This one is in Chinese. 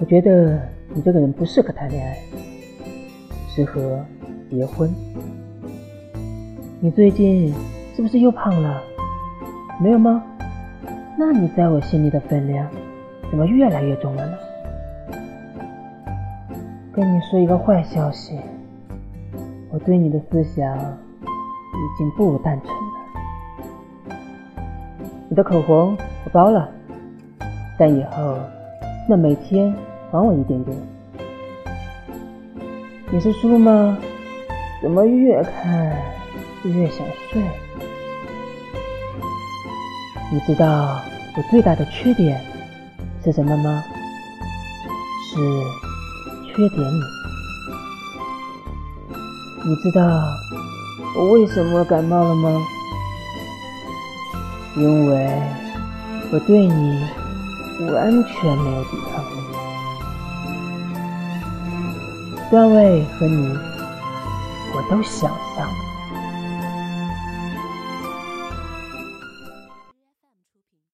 我觉得你这个人不适合谈恋爱，适合结婚。你最近是不是又胖了？没有吗？那你在我心里的分量怎么越来越重了呢？跟你说一个坏消息，我对你的思想已经不单纯了。你的口红我包了，但以后那每天还我一点点。你是猪吗？怎么越看越想睡？你知道我最大的缺点是什么吗？是缺点你。你知道我为什么感冒了吗？因为我对你完全没有抵抗力。段位和你，我都想要。